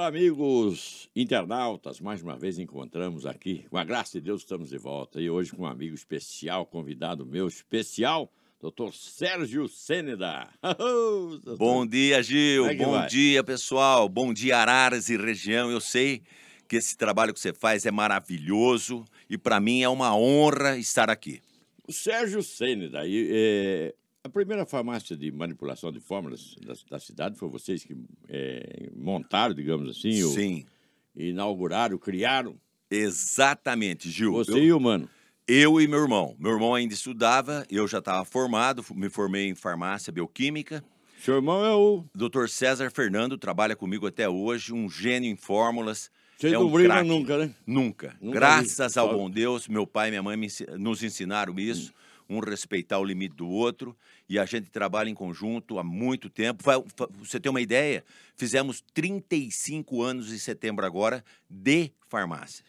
Olá, amigos internautas. Mais uma vez encontramos aqui. Com a graça de Deus, estamos de volta. E hoje com um amigo especial, convidado meu especial, doutor Sérgio Sêneda. Bom dia, Gil. É Bom vai? dia, pessoal. Bom dia, Araras e região. Eu sei que esse trabalho que você faz é maravilhoso e para mim é uma honra estar aqui. O Sérgio Sêneda, e, é, a primeira farmácia de manipulação de fórmulas da, da cidade foi vocês que é, montaram, digamos assim, Sim, inauguraram, criaram. exatamente, Gil. Você Eu, e o mano. eu e meu irmão. Meu irmão ainda estudava, eu já estava formado, me formei em farmácia bioquímica. Seu irmão é o. Dr. César Fernando trabalha comigo até hoje, um gênio em fórmulas. Vocês é não um brigam nunca, né? Nunca. Nunca Graças vi. ao bom Deus, meu pai e minha mãe nos ensinaram isso, um respeitar o limite do outro, e a gente trabalha em conjunto há muito tempo. Você tem uma ideia? Fizemos 35 anos em setembro agora de farmácia.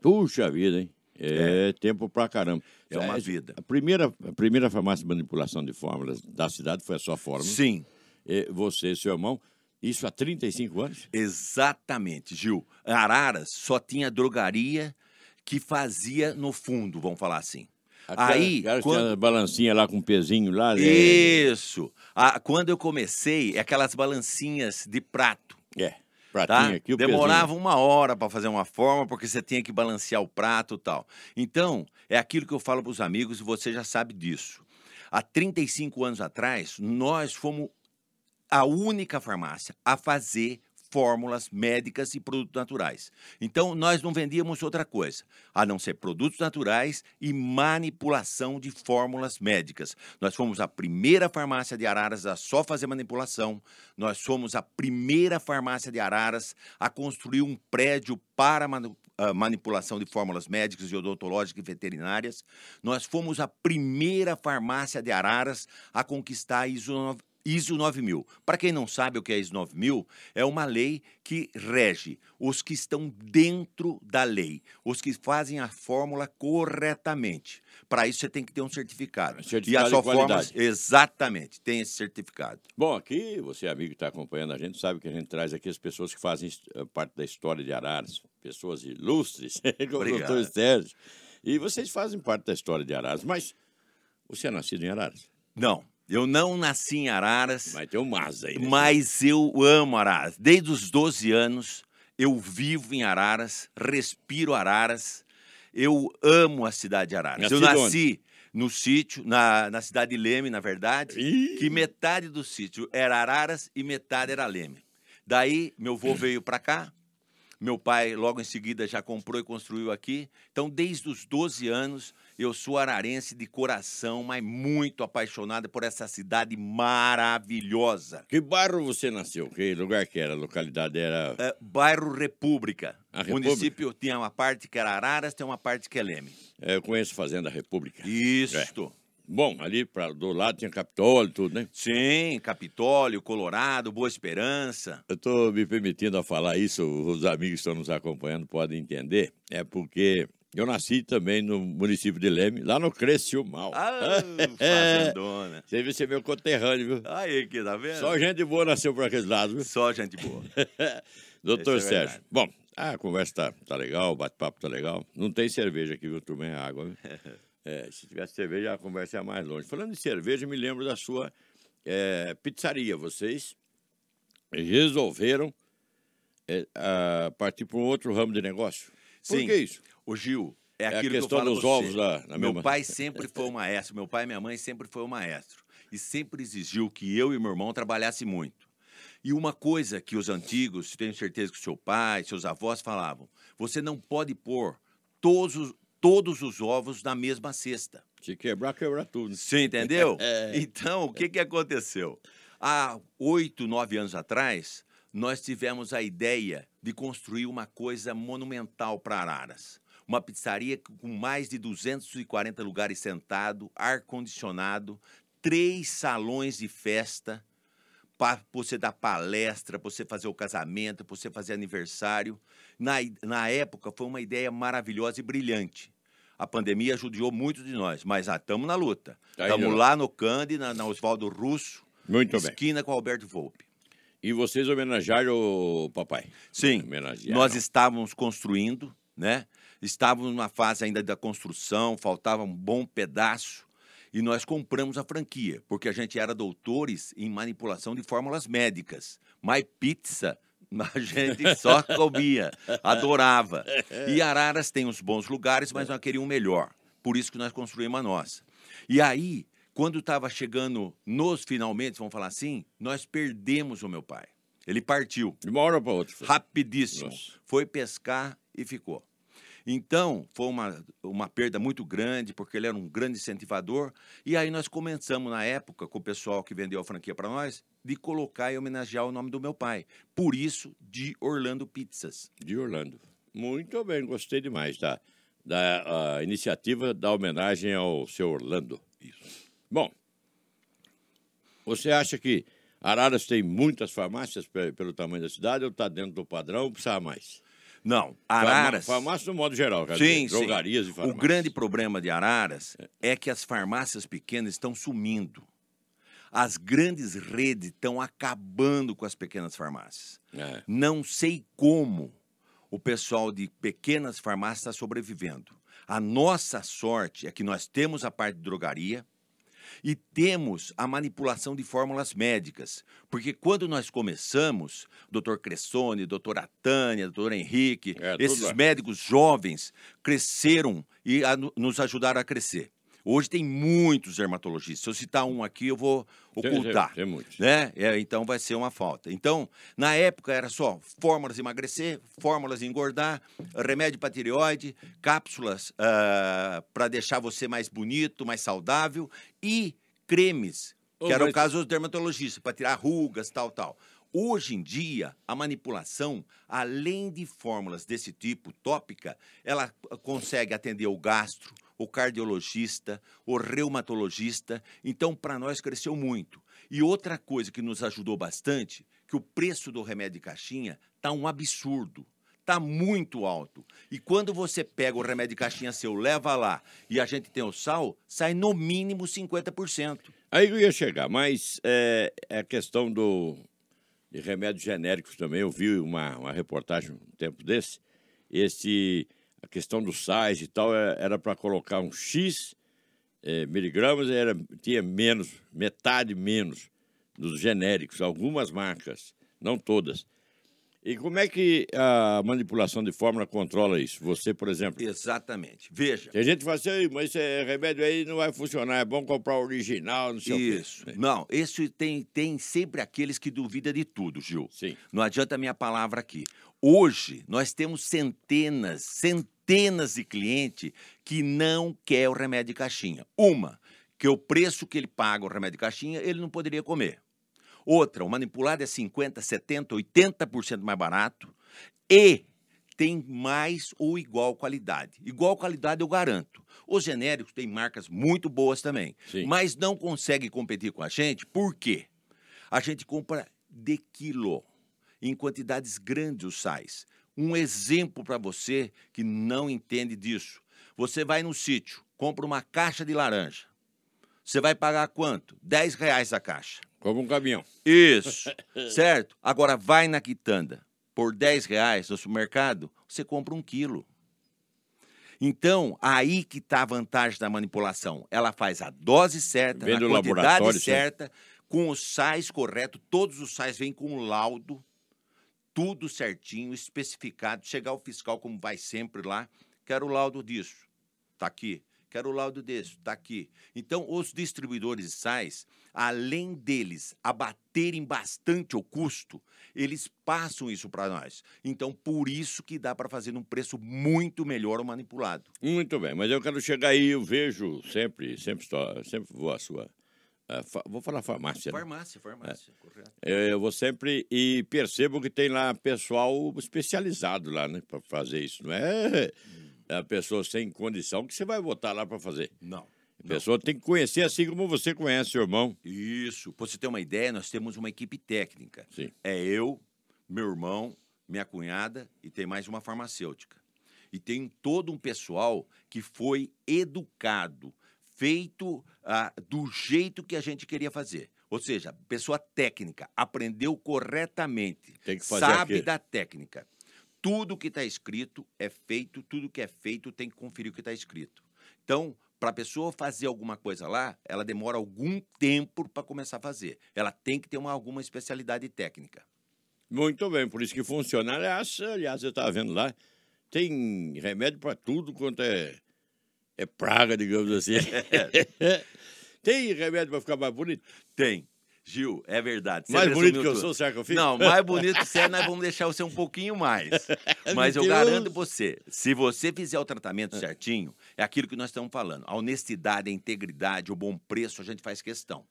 Puxa vida, hein? É, tempo pra caramba. É uma vida. A primeira, a primeira farmácia de manipulação de fórmulas da cidade foi a sua fórmula. Sim, É, você e seu irmão. Isso há 35 anos? exatamente, Gil. Araras só tinha drogaria que fazia no fundo, vamos falar assim. Aquela- Aí, aquela que quando- balancinha lá com um pezinho lá. né? Isso! Ah, quando eu comecei, aquelas balancinhas de prato. É. tá? Pratinho aqui, o Demorava uma hora para fazer uma forma, porque você tinha que balancear o prato e tal. Então, é aquilo que eu falo para os amigos e você já sabe disso. Há 35 anos atrás, nós fomos a única farmácia a fazer fórmulas médicas e produtos naturais. Então, nós não vendíamos outra coisa, a não ser produtos naturais e manipulação de fórmulas médicas. Nós fomos a primeira farmácia de Araras a só fazer manipulação. Nós fomos a primeira farmácia de Araras a construir um prédio para ah, manipulação de fórmulas médicas e odontológicas e veterinárias. Nós fomos a primeira farmácia de Araras a conquistar a ISO 9 ISO 9000. Para quem não sabe o que é ISO 9000, é uma lei que rege os que estão dentro da lei, os que fazem a fórmula corretamente. Para isso você tem que ter um certificado. Certificado e a sua fórmula, exatamente, tem esse certificado. Bom, aqui, você amigo que está acompanhando a gente, sabe que a gente traz aqui as pessoas que fazem eh, parte da história de Araras, pessoas ilustres, como o doutor Sérgio. E vocês fazem parte da história de Araras, mas você é nascido em Araras? Não, eu não nasci em Araras. Mas tem um mas aí. né? Mas eu amo Araras. Desde os 12 anos, eu vivo em Araras, respiro Araras. Eu amo a cidade de Araras. eu Nascido nasci no sítio, na, na cidade de Leme, na verdade, Ih! que metade do sítio era Araras e metade era Leme. Daí, meu avô veio para cá. Meu pai, logo em seguida, já comprou e construiu aqui. Então, desde os 12 anos, eu sou ararense de coração, mas muito apaixonado por essa cidade maravilhosa. Que bairro você nasceu? Que lugar que era? A localidade era... É, bairro República. A O República? município tinha uma parte que era Araras, tem uma parte que é Leme. É, eu conheço Fazenda República. Isto. Bom, ali pra, do lado tinha Capitólio e tudo, né? Sim, Capitólio, Colorado, Boa Esperança. Eu estou me permitindo a falar isso, os amigos que estão nos acompanhando podem entender. É porque eu nasci também no município de Leme, lá no Crescio Mal. Ah, fazendona. Você viu, você é meu conterrâneo, viu? Aí, que tá vendo? Só gente boa nasceu por aqueles lados, viu? Só gente boa. Doutor é Sérgio, verdade. bom, a conversa tá, tá legal, o bate-papo tá legal. Não tem cerveja aqui, viu, turma? É água, viu? É, se tivesse cerveja, a conversa ia mais longe. Falando de cerveja, me lembro da sua é, pizzaria. Vocês resolveram é, a partir para um outro ramo de negócio. Por Sim. que isso? Ô Gil, é, É a aquilo questão que eu falo dos ovos lá na Meu mesma- pai sempre foi o maestro, meu pai e minha mãe sempre foi o maestro. E sempre exigiu que eu e meu irmão trabalhasse muito. E uma coisa que os antigos, tenho certeza que seu pai, seus avós falavam, você não pode pôr todos, os- todos os ovos na mesma cesta. Se quebrar, quebrar tudo. Você entendeu? É. Então, o que, que aconteceu? Há oito, nove anos atrás, nós tivemos a ideia de construir uma coisa monumental para Araras. Uma pizzaria com mais de 240 lugares sentados, ar-condicionado, três salões de festa, para você dar palestra, para você fazer o casamento, para você fazer aniversário. Na, na época, foi uma ideia maravilhosa e brilhante. A pandemia ajudou muito de nós, mas estamos na luta. Estamos lá no Cande, na, na Oswaldo Russo, Muito bem. esquina com o Alberto Volpe. E vocês homenagearam o papai? Sim. Homenagearam. Nós estávamos construindo, né? Estávamos numa fase ainda da construção, faltava um bom pedaço e nós compramos a franquia, porque a gente era doutores em manipulação de fórmulas médicas. Mas pizza a gente só comia, adorava. E Araras tem uns bons lugares, mas nós queríamos um melhor. Por isso que nós construímos a nossa. E aí, quando estava chegando nos finalmente, vamos falar assim, nós perdemos o meu pai. Ele partiu. De uma hora para outra. Rapidíssimo. Nossa. Foi pescar e ficou. Então, foi uma, uma perda muito grande, porque ele era um grande incentivador. E aí nós começamos, na época, com o pessoal que vendeu a franquia para nós, de colocar e homenagear o nome do meu pai. Por isso, de Orlando Pizzas. De Orlando. Muito bem, gostei demais da, da iniciativa da homenagem ao seu Orlando. Isso. Bom, você acha que Araras tem muitas farmácias pe- pelo tamanho da cidade ou está dentro do padrão ou precisa mais? Não, Araras. Farma- Farmácia no modo geral, quer Sim, dizer, sim. drogarias e O farmácias. grande problema de Araras é que as farmácias pequenas estão sumindo. As grandes redes estão acabando com as pequenas farmácias. É. Não sei como o pessoal de pequenas farmácias está sobrevivendo. A nossa sorte é que nós temos a parte de drogaria e temos a manipulação de fórmulas médicas. Porque quando nós começamos, doutor Cressone, doutora Tânia, doutor Henrique, É, esses médicos jovens cresceram e a- nos ajudaram a crescer. Hoje tem muitos dermatologistas. Se eu citar um aqui, eu vou ocultar Tem, tem muitos. né? É, então vai ser uma falta. Então, na época era só fórmulas emagrecer, fórmulas engordar, remédio para tireoide, cápsulas para deixar você mais bonito, mais saudável e cremes, que Ô, era o mas- caso dos dermatologistas, para tirar rugas, tal, tal. Hoje em dia, a manipulação, além de fórmulas desse tipo tópica, ela consegue atender o gastro, o cardiologista, o reumatologista. Então, para nós, cresceu muito. E outra coisa que nos ajudou bastante, que o preço do remédio de caixinha está um absurdo. Está muito alto. E quando você pega o remédio de caixinha seu, leva lá e a gente tem o sal, sai no mínimo 50%. Aí eu ia chegar, mas é, é a questão do, de remédios genéricos também. Eu vi uma, uma reportagem um tempo desse. Esse, a questão dos sais e tal é- era para colocar um X é, miligramas, era, tinha menos, metade menos dos genéricos, algumas marcas, não todas. E como é que a manipulação de fórmula controla isso? Você, por exemplo, Exatamente. Veja. tem gente que fala assim, "Ei, mas esse remédio aí não vai funcionar, é bom comprar o original, não sei Isso. o quê. Não, esse tem, tem sempre aqueles que duvidam de tudo, Gil. Sim. Não adianta a minha palavra aqui. Hoje, nós temos centenas, centenas de clientes que não quer o remédio de caixinha. Uma, que o preço que ele paga o remédio de caixinha, ele não poderia comer. Outra, o manipulado é 50, 70, 80% mais barato e tem mais ou igual qualidade. Igual qualidade eu garanto. Os genéricos têm marcas muito boas também, Sim. mas não consegue competir com a gente, por quê? A gente compra de quilo, em quantidades grandes os sais. Um exemplo para você que não entende disso. Você vai no sítio, compra uma caixa de laranja. Você vai pagar quanto? 10 reais a caixa. Como um caminhão. Isso, certo? Agora vai na quitanda. Por 10 reais no supermercado, você compra um quilo. Então, aí que está a vantagem da manipulação. Ela faz a dose certa, Vem na do quantidade certa, com os sais corretos. Todos os sais vêm com o laudo, tudo certinho, especificado. Chegar o fiscal, como vai sempre lá, quero o laudo disso, está aqui. Quero o laudo desse, está aqui. Então, os distribuidores de sais, além deles abaterem bastante o custo, eles passam isso para nós. Então, por isso que dá para fazer num preço muito melhor o manipulado. Muito bem, mas eu quero chegar aí, eu vejo sempre, sempre, sempre vou à sua. Fa- vou falar farmácia. né? Farmácia, farmácia, correto. É, Eu vou sempre e percebo que tem lá pessoal especializado lá, né, para fazer isso. Não é a pessoa sem condição que você vai botar lá para fazer. Não. A pessoa tem que conhecer assim como você conhece seu irmão. Isso. Para você ter uma ideia, nós temos uma equipe técnica. Sim. É eu, meu irmão, minha cunhada e tem mais uma farmacêutica. E tem todo um pessoal que foi educado, feito ah, do jeito que a gente queria fazer. Ou seja, pessoa técnica, aprendeu corretamente, sabe aquilo. da técnica. Tudo que está escrito é feito, tudo que é feito tem que conferir o que está escrito. Então, para a pessoa fazer alguma coisa lá, ela demora algum tempo para começar a fazer. Ela tem que ter uma, alguma especialidade técnica. Muito bem, por isso que funciona. Aliás, aliás eu estava vendo lá, tem remédio para tudo quanto é, é praga, digamos assim. tem remédio para ficar mais bonito? Tem. Gil, é verdade. Você mais bonito que eu tudo. sou, será que eu fico? Não, mais bonito que você é, nós vamos deixar você um pouquinho mais. Mas eu garanto você, se você fizer o tratamento certinho, é aquilo que nós estamos falando. A honestidade, a integridade, o bom preço, a gente faz questão.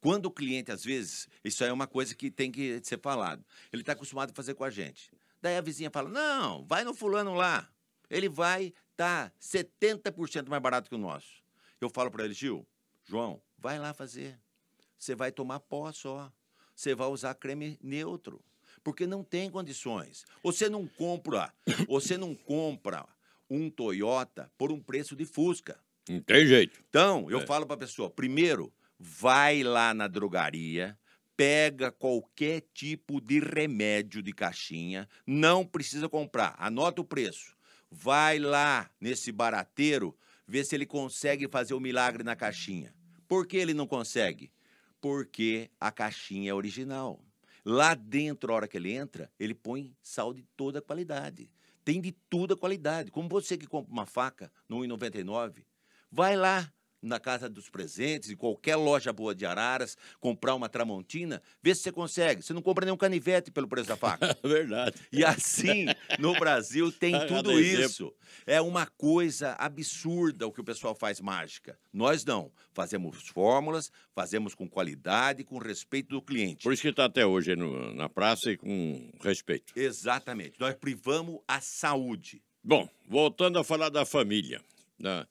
Quando o cliente, às vezes, isso aí é uma coisa que tem que ser falado. Ele está acostumado a fazer com a gente. Daí a vizinha fala: não, vai no fulano lá. Ele vai estar tá 70% mais barato que o nosso. Eu falo para ele, Gil, João, vai lá fazer. Você vai tomar pó só. Você vai usar creme neutro. Porque não tem condições. Você não compra, você não compra um Toyota por um preço de Fusca. Não tem jeito. Então, eu É. falo para a pessoa, primeiro, vai lá na drogaria, pega qualquer tipo de remédio de caixinha, não precisa comprar, anota o preço. Vai lá nesse barateiro, vê se ele consegue fazer o milagre na caixinha. Por que ele não consegue? Porque a caixinha é original. Lá dentro, a hora que ele entra, ele põe sal de toda a qualidade. Tem de toda a qualidade. Como você que compra uma faca no 1,99, vai lá na Casa dos Presentes, em qualquer loja boa de Araras, comprar uma Tramontina, vê se você consegue. Você não compra nenhum canivete pelo preço da faca. Verdade. E assim, no Brasil tem tudo isso. É uma coisa absurda o que o pessoal faz mágica. Nós não. Fazemos fórmulas, fazemos com qualidade, com respeito do cliente. Por isso que está até hoje no- na praça e com respeito. Exatamente. Nós privamos a saúde. Bom, voltando a falar da família, da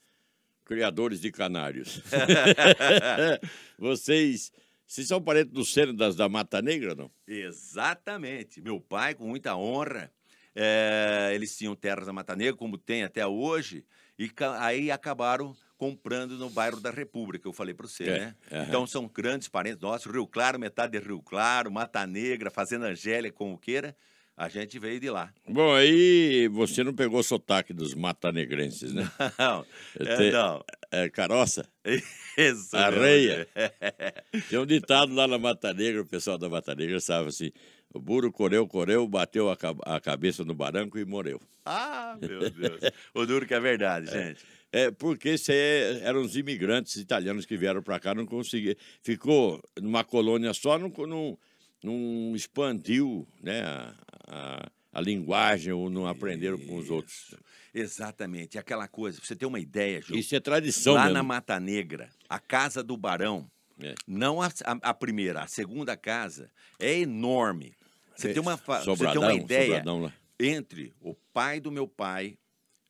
criadores de canários. vocês, vocês são parentes do Sênio das da Mata Negra, não? Exatamente. Meu pai, com muita honra, eh, eles tinham terras na Mata Negra, como tem até hoje, e aí acabaram comprando no bairro da República, eu falei para você, É, né? aham. Então são grandes parentes nossos, Rio Claro, metade de Rio Claro, Mata Negra, Fazenda Angélica, como queira, a gente veio de lá. Bom, aí você não pegou o sotaque dos matanegrenses, né? Não, é, Tem- não. É caroça? Isso mesmo. Tem um ditado lá na Mata Negra, o pessoal da Mata Negra sabe assim: o burro correu, correu, bateu a, a cabeça no barranco e morreu. Ah, meu Deus. O duro que é verdade, gente. É, porque isso aí eram os imigrantes italianos que vieram para cá, não conseguiram. Ficou numa colônia só, não, não, não expandiu né, a, a, a linguagem ou não aprenderam com os outros. Exatamente. Aquela coisa, pra você ter uma ideia, Ju. Isso é tradição Lá mesmo. na Mata Negra, a casa do Barão, É. não a, a- a primeira, a segunda casa, é enorme. Você É, tem uma, fa- você tem Sobradão, uma ideia Sobradão entre o pai do meu pai,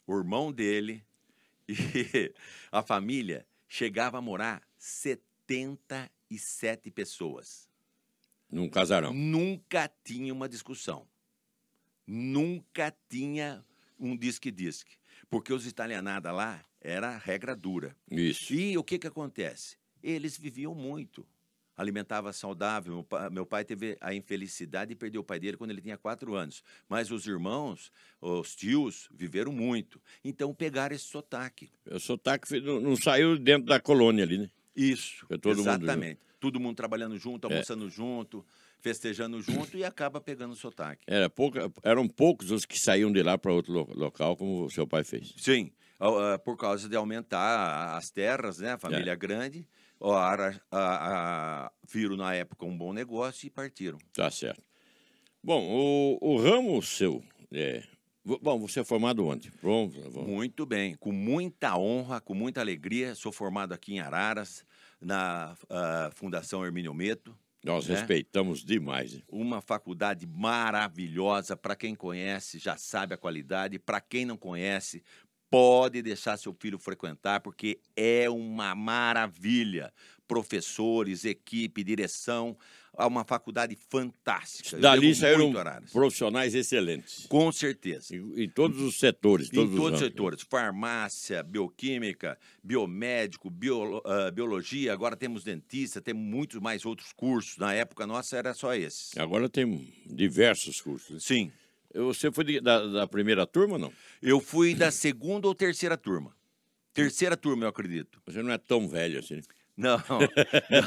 o irmão dele e a família, chegava a morar 77 pessoas. Num casarão. Nunca tinha uma discussão. Nunca tinha um disque-disque. Porque os italianadas lá era regra dura. Isso. E o que, que acontece? Eles viviam muito. Alimentava saudável. Meu pai, meu pai teve a infelicidade de perder o pai dele quando ele tinha quatro anos. Mas os irmãos, os tios, viveram muito. Então pegaram esse sotaque. O sotaque não, não saiu dentro da colônia ali, né? Isso, É todo mundo exatamente. Todo mundo trabalhando junto, almoçando junto, festejando junto e acaba pegando o sotaque. Era pouca, eram poucos os que saíam de lá para outro lo- local, como o seu pai fez. Sim, por causa de aumentar as terras, né? A É. família grande. ó, a, a- a- viram na época um bom negócio e partiram. Tá certo. Bom, o, o ramo seu. É, bom, você é formado onde? Bom, bom. Muito bem, com muita honra, com muita alegria. Sou formado aqui em Araras, na ah, Fundação Hermínio Meto. Nós né? respeitamos demais. hein? Uma faculdade maravilhosa. Para quem conhece, já sabe a qualidade. Para quem não conhece, pode deixar seu filho frequentar, porque é uma maravilha. Professores, equipe, direção, é uma faculdade fantástica. Dali saíram a profissionais excelentes. Com certeza. Em, em todos os setores. Em Todos os todos os ramos. setores, farmácia, bioquímica, biomédico, bio- ah, biologia, agora temos dentista, temos muitos mais outros cursos. Na época nossa era só esses. Agora tem diversos cursos. Sim. Você foi de- da, da primeira turma, não? Eu fui da segunda ou terceira turma. Terceira turma, eu acredito. Você não é tão velho assim. né? Não,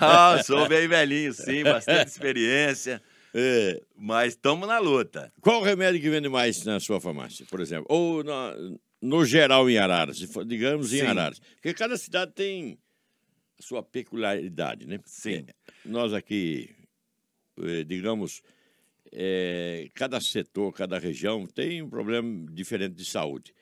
não, sou bem velhinho, sim, bastante experiência, É, mas estamos na luta. qual o remédio que vende mais na sua farmácia, por exemplo? Ou na- no geral em Araras, digamos em Sim. Araras. Porque cada cidade tem a sua peculiaridade, né? Sim. É, nós aqui, eh, digamos, eh, cada setor, cada região tem um problema diferente de saúde.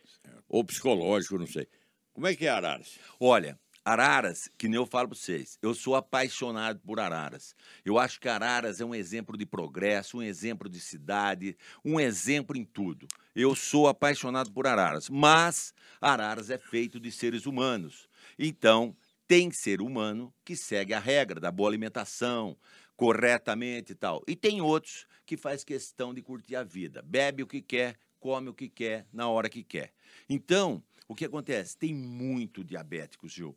Ou psicológico, não sei. Como é que é Araras? Olha, Araras, que nem eu falo para vocês, eu sou apaixonado por Araras. Eu acho que Araras é um exemplo de progresso, um exemplo de cidade, um exemplo em tudo. Eu sou apaixonado por Araras, mas Araras é feito de seres humanos. Então, tem ser humano que segue a regra da boa alimentação, corretamente e tal. E tem outros que faz questão de curtir a vida. Bebe o que quer, come o que quer, na hora que quer. Então, o que acontece? Tem muito diabéticos, Gil.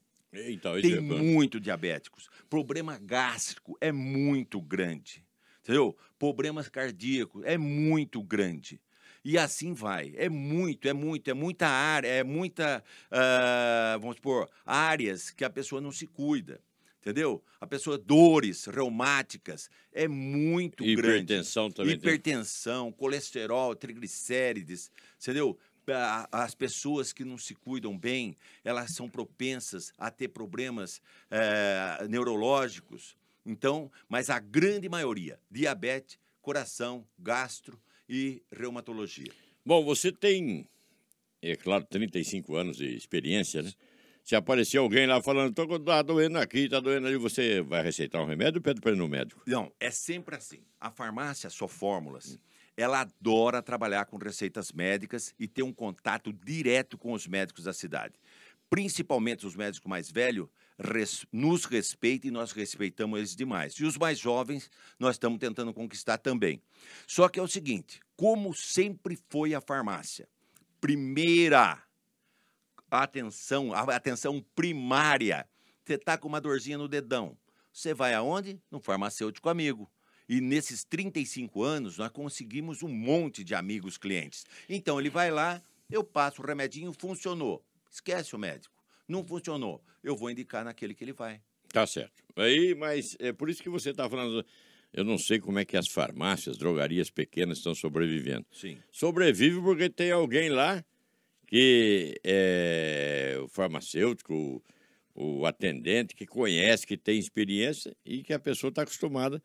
Tem é- muito diabéticos. Problema gástrico é muito grande. Entendeu? Problemas cardíacos é muito grande. E assim vai. É muito, é muito, é muita área, é muita, ah, vamos supor, áreas que a pessoa não se cuida. Entendeu? A pessoa, dores reumáticas, é muito grande. Hipertensão também tem. Hipertensão, colesterol, triglicérides, entendeu? As pessoas que não se cuidam bem, elas são propensas a ter problemas eh, neurológicos. Então, mas a grande maioria, diabetes, coração, gastro e reumatologia. Bom, você tem, é claro, 35 anos de experiência, né? Se aparecer alguém lá falando, tô, tá doendo aqui, tá doendo ali, você vai receitar um remédio ou pede para ir no médico? Não, é sempre assim. A farmácia, só fórmulas, ela adora trabalhar com receitas médicas e ter um contato direto com os médicos da cidade. Principalmente os médicos mais velhos res- nos respeitam e nós respeitamos eles demais. E os mais jovens, nós estamos tentando conquistar também. Só que é o seguinte, como sempre foi a farmácia, primeira atenção, a atenção primária. Você está com uma dorzinha no dedão. Você vai aonde? No farmacêutico amigo. E nesses 35 anos, nós conseguimos um monte de amigos clientes. Então, ele vai lá, eu passo o remedinho, funcionou. Esquece o médico. Não funcionou. Eu vou indicar naquele que ele vai. Tá certo. Aí, mas é por isso que você está falando. Eu não sei como é que as farmácias, drogarias pequenas estão sobrevivendo. Sim. Sobrevive porque tem alguém lá que é o farmacêutico, o, o atendente, que conhece, que tem experiência e que a pessoa está acostumada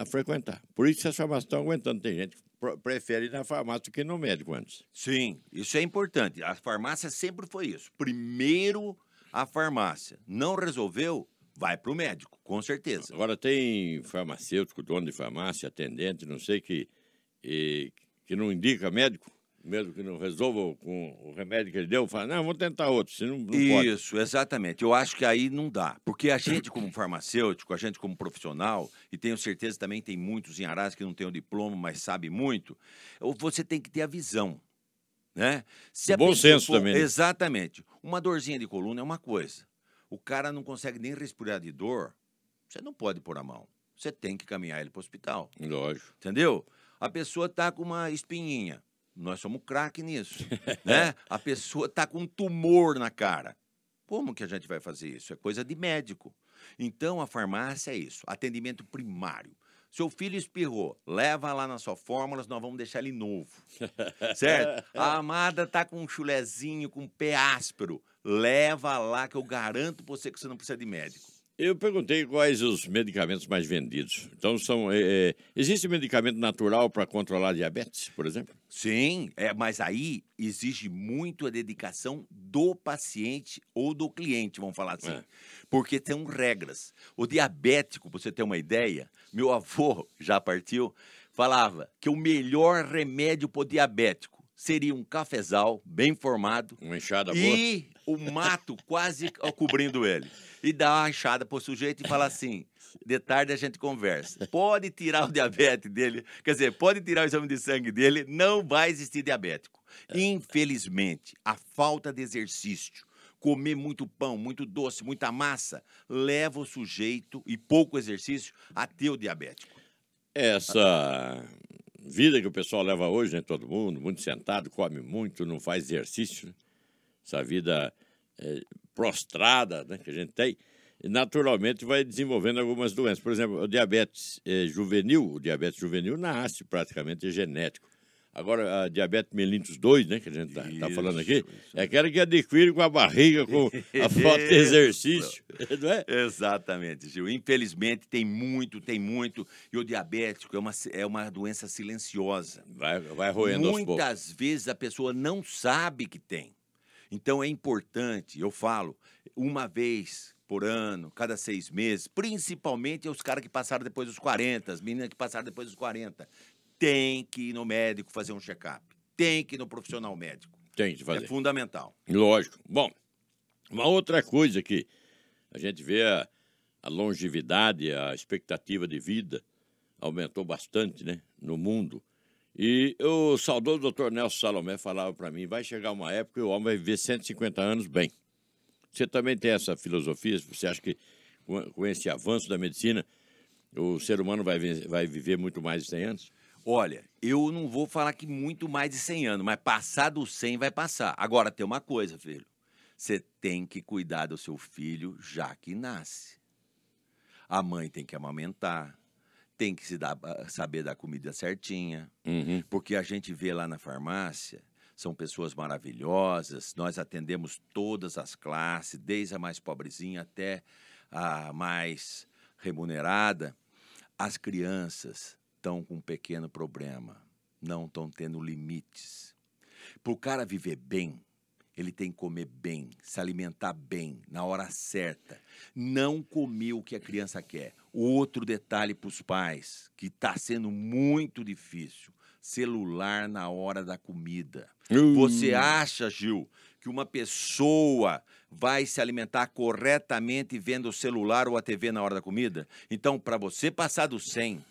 a frequentar. Por isso que as farmácias estão aguentando. Tem gente que prefere ir na farmácia do que no médico antes. Sim, isso é importante. A farmácia sempre foi isso. Primeiro a farmácia. Não resolveu, vai para o médico, com certeza. Agora tem farmacêutico, dono de farmácia, atendente, não sei, que, e- que não indica médico, mesmo que não resolva com o remédio que ele deu, fala, não, vou tentar outro, se não, não pode. Isso, exatamente. Eu acho que aí não dá. Porque a gente, como farmacêutico, a gente, como profissional, e tenho certeza também tem muitos em Arás que não têm o diploma, mas sabe muito, você tem que ter a visão. Né? Se Bom senso também, né? Exatamente. Uma dorzinha de coluna é uma coisa. O cara não consegue nem respirar de dor, você não pode pôr a mão. Você tem que caminhar ele para o hospital. Lógico. Entendeu? A pessoa tá com uma espinhinha. Nós somos craque nisso, né? A pessoa tá com um tumor na cara. Como que a gente vai fazer isso? É coisa de médico. Então a farmácia é isso, atendimento primário. Seu filho espirrou, leva lá na sua fórmula, nós vamos deixar ele novo. Certo? A amada tá com um chulezinho, com um pé áspero, leva lá que eu garanto pra você que você não precisa de médico. Eu perguntei quais os medicamentos mais vendidos. Então, são. é, é, existe medicamento natural para controlar diabetes, por exemplo? Sim, é, mas aí exige muito a dedicação do paciente ou do cliente, vamos falar assim. É. Porque tem regras. O diabético, pra você ter uma ideia, meu avô já partiu, falava que o melhor remédio para o diabético seria um cafezal bem formado Uma enxada boa. e o mato quase cobrindo ele. E dá uma enxada pro sujeito e fala assim: de tarde a gente conversa. Pode tirar o diabetes dele, quer dizer, pode tirar o exame de sangue dele, não vai existir diabético. Infelizmente, a falta de exercício, comer muito pão, muito doce, muita massa, leva o sujeito e pouco exercício a ter o diabético. Essa vida que o pessoal leva hoje, né? Todo mundo, muito sentado, come muito, não faz exercício, né? Essa vida é, prostrada né, que a gente tem, naturalmente vai desenvolvendo algumas doenças. Por exemplo, o diabetes é, juvenil, o diabetes juvenil nasce praticamente genético. Agora, a diabetes mellitus 2, né, que a gente está falando aqui, Isso, é aquela que adquire com a barriga, com a falta de exercício, não é? Exatamente, Gil. Infelizmente, tem muito, tem muito. E o diabético é uma, é uma doença silenciosa. Vai, vai roendo. Muitas vezes a pessoa não sabe que tem. Então é importante, eu falo, uma vez por ano, cada seis meses, principalmente os caras que passaram depois dos 40, as meninas que passaram depois dos 40, tem que ir no médico fazer um check-up. Tem que ir no profissional médico. Tem que fazer. É fundamental. Lógico. Bom, uma outra coisa que a gente vê a, a longevidade, a expectativa de vida aumentou bastante, né, no mundo. E o saudoso doutor Nelson Salomé falava para mim, vai chegar uma época que o homem vai viver 150 anos bem. Você também tem essa filosofia? Você acha que com esse avanço da medicina, o ser humano vai, vai viver muito mais de 100 anos? Olha, eu não vou falar que muito mais de 100 anos, mas passar dos 100 vai passar. Agora, tem uma coisa, filho. Você tem que cuidar do seu filho já que nasce. A mãe tem que amamentar, tem que se dar, saber dar comida certinha, Uhum. porque a gente vê lá na farmácia, são pessoas maravilhosas, nós atendemos todas as classes, desde a mais pobrezinha até a mais remunerada. As crianças estão com um pequeno problema, não estão tendo limites. Para o cara viver bem, ele tem que comer bem, se alimentar bem, na hora certa. Não comer o que a criança quer. Outro detalhe para os pais, que está sendo muito difícil: celular na hora da comida. Você acha, Gil, que uma pessoa vai se alimentar corretamente vendo o celular ou a TV na hora da comida? Então, para você passar do 100,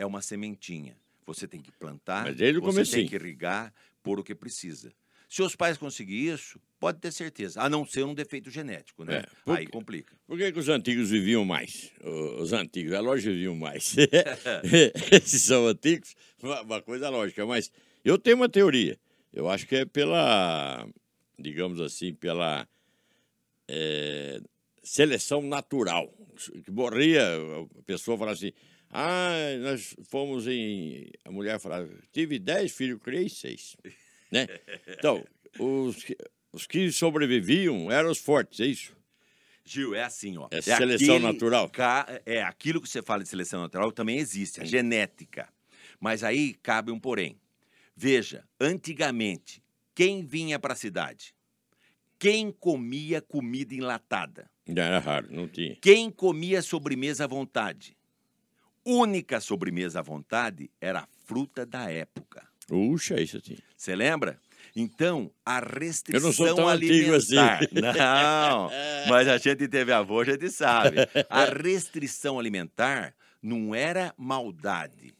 é uma sementinha. Você tem que plantar, você comecinho. tem que irrigar, pôr o que precisa. Se os pais conseguirem isso, pode ter certeza. A não ser um defeito genético, né? É, por Aí complica. Por que, que os antigos viviam mais? Os antigos, é lógico viviam mais. Esses são antigos, uma, uma coisa lógica. Mas eu tenho uma teoria. Eu acho que é pela, digamos assim, pela é, seleção natural. Que morria, a pessoa falava assim, ah, nós fomos em... A mulher falava, tive dez filhos, criei seis. Né? Então, os, que- os que sobreviviam eram os fortes, é isso? Gil, é assim, ó. É seleção aquele natural? ca- É, aquilo que você fala de seleção natural também existe, a genética. Mas aí cabe um porém. Veja, antigamente, quem vinha para a cidade? Quem comia comida enlatada? Era raro, não tinha. Quem comia sobremesa à vontade? Única sobremesa à vontade era a fruta da época. Puxa, isso tinha. Você lembra? Então, a restrição Eu não sou tão antigo assim. alimentar. Não, mas a gente teve avô, a gente sabe. A restrição alimentar não era maldade.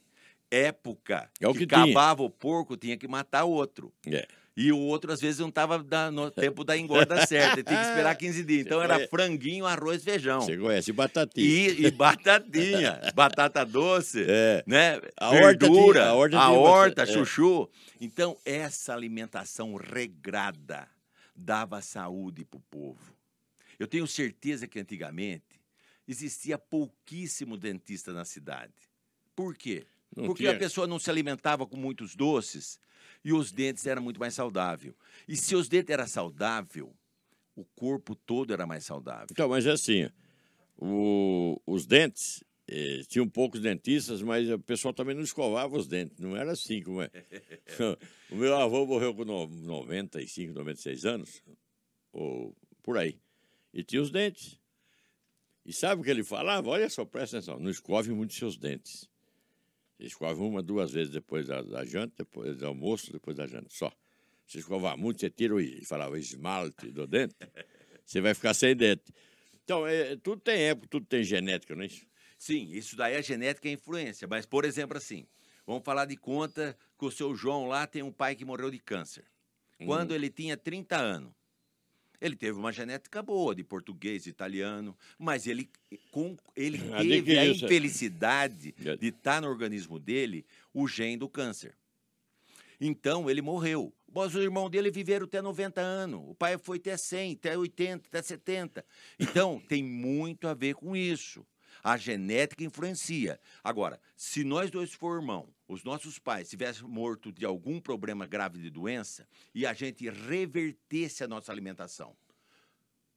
Época É o que que acabava o porco, tinha que matar outro. É. E o outro, às vezes, não estava no tempo da engorda certa. Tinha que esperar 15 dias. Então, era franguinho, arroz, feijão. Você conhece batatinha. E, e batatinha, batata doce, É. né? A horta Verdura, tinha- a horta a horta, bastante, é. chuchu. Então, essa alimentação regrada dava saúde para o povo. Eu tenho certeza que antigamente existia pouquíssimo dentista na cidade. Por quê? Não Porque tinha. a pessoa não se alimentava com muitos doces e os dentes eram muito mais saudáveis. E se os dentes eram saudáveis, o corpo todo era mais saudável. Então, mas é assim, o- os dentes, eh, tinham poucos dentistas, mas o pessoal também não escovava os dentes. Não era assim como é. o meu avô morreu com no- 95, 96 anos, ou por aí. E tinha os dentes. E sabe o que ele falava? Olha só, presta atenção, não escove muito seus dentes. Você escove uma, duas vezes depois da, da janta, depois do almoço, depois da janta, só. se escovar muito, você tira o, falava, esmalte do dente, você vai ficar sem dente. Então, é, tudo tem época, tudo tem genética, não é isso? Sim, isso daí é genética e influência. Mas, por exemplo, assim, vamos falar de conta que o seu João lá tem um pai que morreu de câncer. Quando hum. ele tinha 30 anos, ele teve uma genética boa de português, italiano, mas ele, com, ele teve a infelicidade de estar no organismo dele o gene do câncer. Então ele morreu. Mas os irmãos dele viveram até 90 anos. O pai foi até 100, até 80, até 70. Então tem muito a ver com isso. A genética influencia. Agora, se nós dois for os nossos pais tivessem morto de algum problema grave de doença e a gente revertesse a nossa alimentação.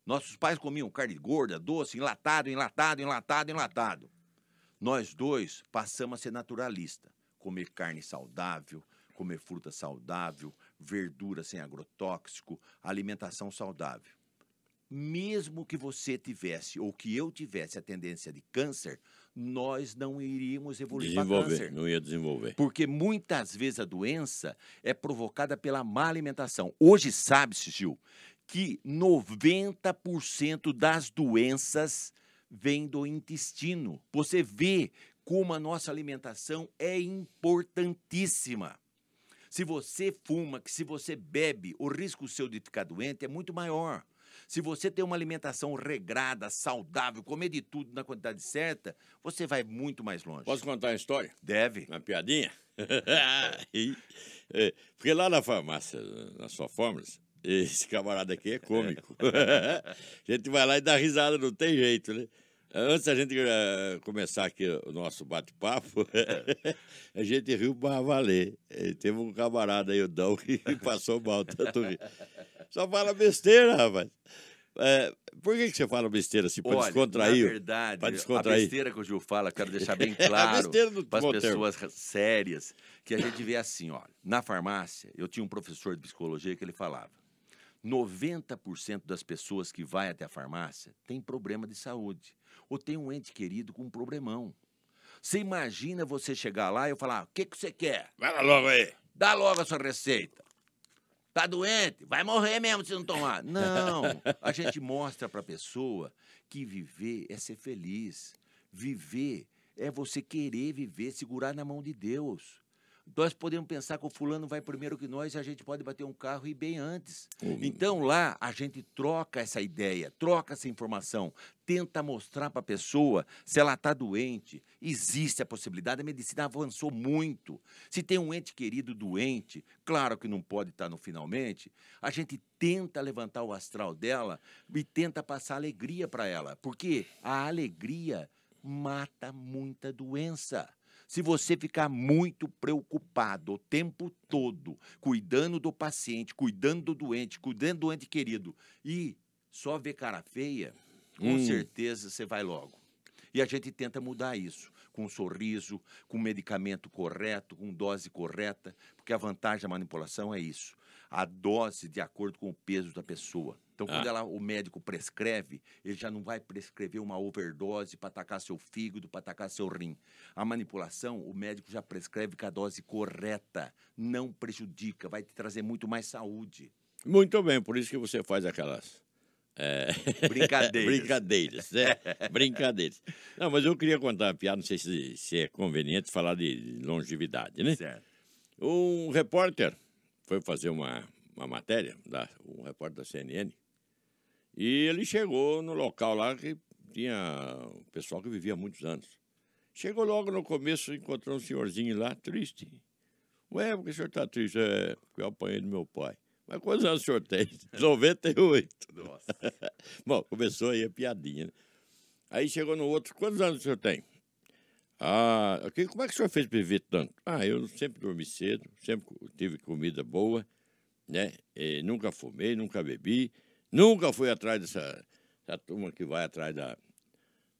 Nossos pais comiam carne gorda, doce, enlatado, enlatado, enlatado, enlatado. Nós dois passamos a ser naturalista, comer carne saudável, comer fruta saudável, verdura sem agrotóxico, alimentação saudável mesmo que você tivesse ou que eu tivesse a tendência de câncer, nós não iríamos evoluir para câncer. Não ia desenvolver. Porque muitas vezes a doença é provocada pela má alimentação. Hoje sabe-se, Gil, que 90% das doenças vêm do intestino. Você vê como a nossa alimentação é importantíssima. Se você fuma, que se você bebe, o risco seu de ficar doente é muito maior. Se você tem uma alimentação regrada, saudável, comer de tudo na quantidade certa, você vai muito mais longe. Posso contar uma história? Deve. Uma piadinha? É, porque lá na farmácia, na sua fórmula, esse camarada aqui é cômico. a gente vai lá e dá risada, não tem jeito, né? Antes da gente uh, começar aqui o nosso bate-papo, a gente riu para valer. E teve um camarada aí, o Dão, que passou mal, tanto rir. Só fala besteira, rapaz. É, por que, que você fala besteira assim, para descontrair? Na verdade, descontrair. a besteira que o Gil fala, quero deixar bem claro para as pessoas sérias, que a gente vê assim, olha, na farmácia, eu tinha um professor de psicologia que ele falava, 90% das pessoas que vai até a farmácia tem problema de saúde, ou tem um ente querido com um problemão. Você imagina você chegar lá e eu falar, o que, que você quer? Vai lá logo aí. Dá logo a sua receita. Tá doente? Vai morrer mesmo se não tomar. Não. A gente mostra para a pessoa que viver é ser feliz. Viver é você querer viver, segurar na mão de Deus. Nós podemos pensar que o fulano vai primeiro que nós e a gente pode bater um carro e ir bem antes. Uhum. Então lá a gente troca essa ideia, troca essa informação, tenta mostrar para a pessoa se ela está doente. Existe a possibilidade, a medicina avançou muito. Se tem um ente querido doente, claro que não pode estar tá no finalmente, a gente tenta levantar o astral dela e tenta passar alegria para ela, porque a alegria mata muita doença. Se você ficar muito preocupado o tempo todo, cuidando do paciente, cuidando do doente, cuidando do ente querido, e só ver cara feia, com hum. certeza você vai logo. E a gente tenta mudar isso com um sorriso, com medicamento correto, com dose correta, porque a vantagem da manipulação é isso a dose de acordo com o peso da pessoa. Então, quando ah. ela, o médico prescreve, ele já não vai prescrever uma overdose para atacar seu fígado, para atacar seu rim. A manipulação, o médico já prescreve com a dose correta, não prejudica, vai te trazer muito mais saúde. Muito bem, por isso que você faz aquelas. É... Brincadeiras. Brincadeiras, né? Brincadeiras. Não, mas eu queria contar uma piada, não sei se, se é conveniente falar de longevidade, né? Certo. Um repórter foi fazer uma, uma matéria, um repórter da CNN, e ele chegou no local lá que tinha o pessoal que vivia muitos anos. Chegou logo no começo, encontrou um senhorzinho lá, triste. Ué, por que o senhor está triste? É, porque eu apanhei do meu pai. Mas quantos anos o senhor tem? 98. Nossa. Bom, começou aí a piadinha. Né? Aí chegou no outro, quantos anos o senhor tem? Ah, como é que o senhor fez para viver tanto? Ah, eu sempre dormi cedo, sempre tive comida boa, né? E nunca fumei, nunca bebi, nunca fui atrás dessa, dessa turma que vai atrás da,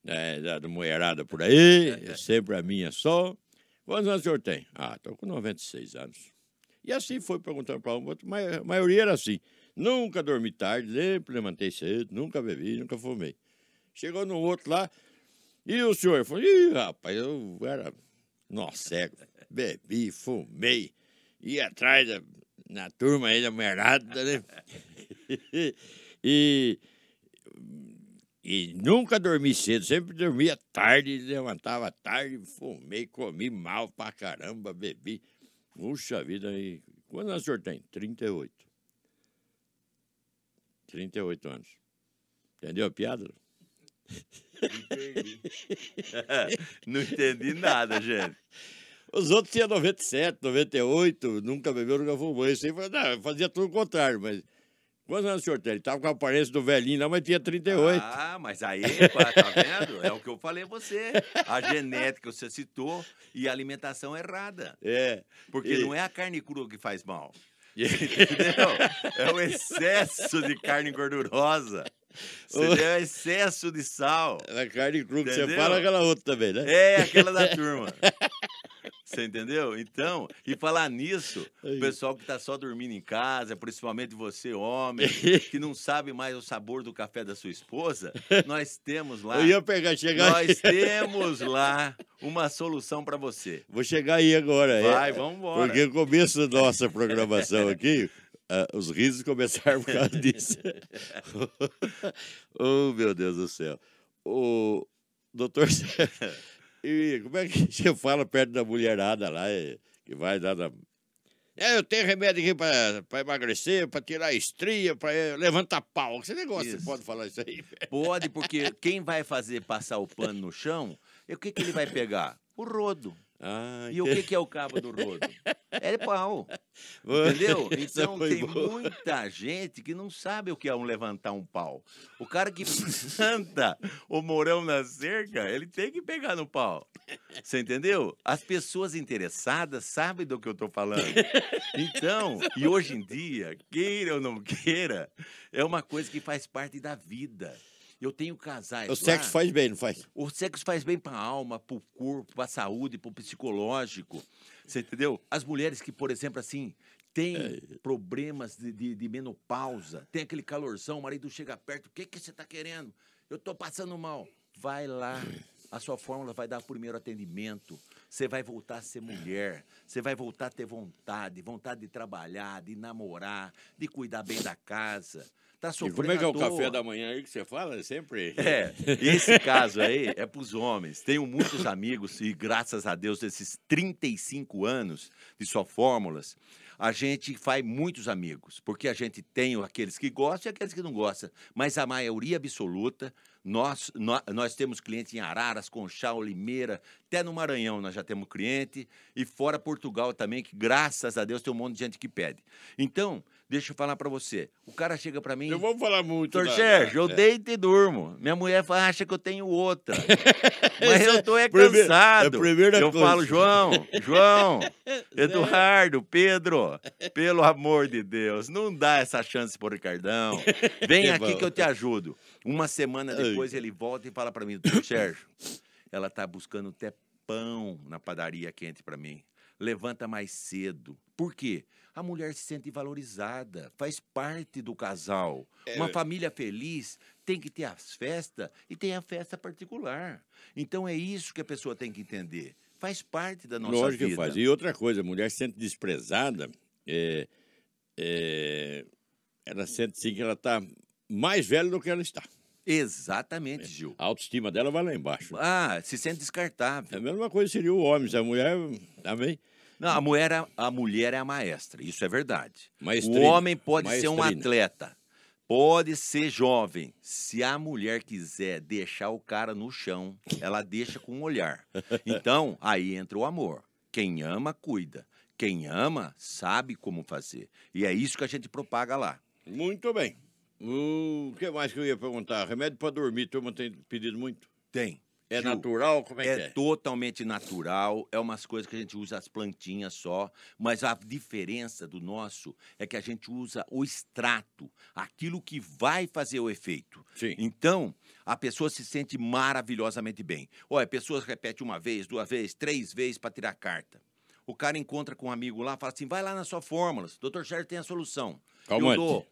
né, da, da mulherada por aí, é sempre a minha só. Quantos anos o senhor tem? Ah, estou com 96 anos. E assim foi perguntando para um outro, mas a maioria era assim. Nunca dormi tarde, sempre levantei cedo, nunca bebi, nunca fumei. Chegou no outro lá, e o senhor falou, ih, rapaz, eu era nó cego, bebi, fumei, ia atrás da. na turma aí da merada, né? e, e nunca dormi cedo, sempre dormia tarde, levantava tarde, fumei, comi mal pra caramba, bebi. Puxa vida, aí. Quantos anos o senhor tem? 38. 38 anos. Entendeu a piada? Não entendi nada, gente. Os outros tinham 97, 98, nunca bebeu, nunca fumou. Esse aí fazia tudo o contrário, mas. Quantos anos o senhor tem? Ele estava com a aparência do velhinho lá, mas tinha 38. Ah, mas aí, pá, tá vendo? É o que eu falei a você. A genética você citou e a alimentação errada. É. Porque E- não é a carne crua que faz mal. Entendeu? É o excesso de carne gordurosa. Entendeu? É o excesso de sal. A carne crua que você fala, aquela outra também, né? É aquela da turma. Você entendeu? Então, e falar nisso, Aí. o pessoal que tá só dormindo em casa, principalmente você, homem, que não sabe mais o sabor do café da sua esposa, nós temos lá. Eu ia pegar, chegar Nós temos lá uma solução para você. Vou chegar aí agora. Vai, é, vamos embora. Porque no começo da nossa programação aqui, ah, os risos começaram por causa disso. oh, meu Deus do céu. O doutor... E como é que você fala perto da mulherada lá, é, que vai dar na... É, eu tenho remédio aqui para emagrecer, para tirar a estria, para levantar pau. Esse negócio, Isso. você pode falar isso aí? Pode, porque quem vai fazer passar o pano no chão, o que, que ele vai pegar? O rodo. Ah, E o que, que é o cabo do rodo? É pau. Entendeu? Então tem boa. muita gente que não sabe o que é um levantar um pau. O cara que planta o mourão na cerca, ele tem que pegar no pau. Você entendeu? As pessoas interessadas sabem do que eu estou falando. Então, e hoje em dia, queira ou não queira, é uma coisa que faz parte da vida. Eu tenho casais. O sexo lá- faz bem, não faz? o sexo faz bem para a alma, para o corpo, para a saúde, para o psicológico. Você entendeu? As mulheres que, por exemplo, assim, têm É. problemas de, de, de menopausa, tem aquele calorzão, o marido chega perto, o que, que você está querendo? Eu estou passando mal. Vai lá, a sua fórmula vai dar o primeiro atendimento. Você vai voltar a ser mulher, você vai voltar a ter vontade, vontade de trabalhar, de namorar, de cuidar bem da casa. Tá E sofrendo como é que é o café da manhã aí que você fala? Sempre. É, esse caso aí é para os homens. Tenho muitos amigos e, graças a Deus, esses 35 anos de só fórmulas, a gente faz muitos amigos, porque a gente tem aqueles que gostam e aqueles que não gostam. Mas a maioria absoluta, nós, nós, nós temos clientes em Araras, Conchal, Limeira, até no Maranhão nós já temos cliente, e fora Portugal também, que graças a Deus tem um monte de gente que pede. Então, deixa eu falar para você. O cara chega para mim. Não vamos falar muito. Doutor da- Sérgio, eu é. deito e durmo. Minha mulher fala, acha que eu tenho outra. Mas eu tô é prime- cansado. é a primeira eu coisa. falo, João, João, Eduardo, Pedro, pelo amor de Deus, não dá essa chance pro Ricardão. Vem aqui que eu te ajudo. Uma semana depois ele volta e fala para mim, doutor Sérgio, ela tá buscando até pão na padaria quente para mim. Levanta mais cedo. Por quê? A mulher se sente valorizada, faz parte do casal. É. Uma família feliz tem que ter as festas e tem a festa particular. Então é isso que a pessoa tem que entender. Faz parte da nossa Lógico vida. que faz. E outra coisa, a mulher se sente desprezada, é, é, ela sente sim que ela está mais velha do que ela está. Exatamente, Gil. A autoestima dela vai lá embaixo. Ah, se sente descartável. A mesma coisa seria o homem, se a mulher também. Não, a mulher, é- a mulher é a maestra, isso é verdade. Maestrina. O homem pode ser um Maestrina. atleta, pode ser jovem. Se a mulher quiser deixar o cara no chão, ela deixa com um olhar. Então, aí entra o amor. Quem ama, cuida. Quem ama, sabe como fazer. E é isso que a gente propaga lá. Muito bem. O que mais que eu ia perguntar? Remédio para dormir, turma tem pedido muito? Tem. É natural? Como é, É que é? totalmente natural, é umas coisas que a gente usa as plantinhas só, mas a diferença do nosso é que a gente usa o extrato, aquilo que vai fazer o efeito. Sim. Então, a pessoa se sente maravilhosamente bem. Olha, a pessoa repete uma vez, duas vezes, três vezes para tirar a carta. O cara encontra com um amigo lá, fala assim: vai lá na sua fórmula, doutor Sérgio tem a solução. Calmante. Eu dou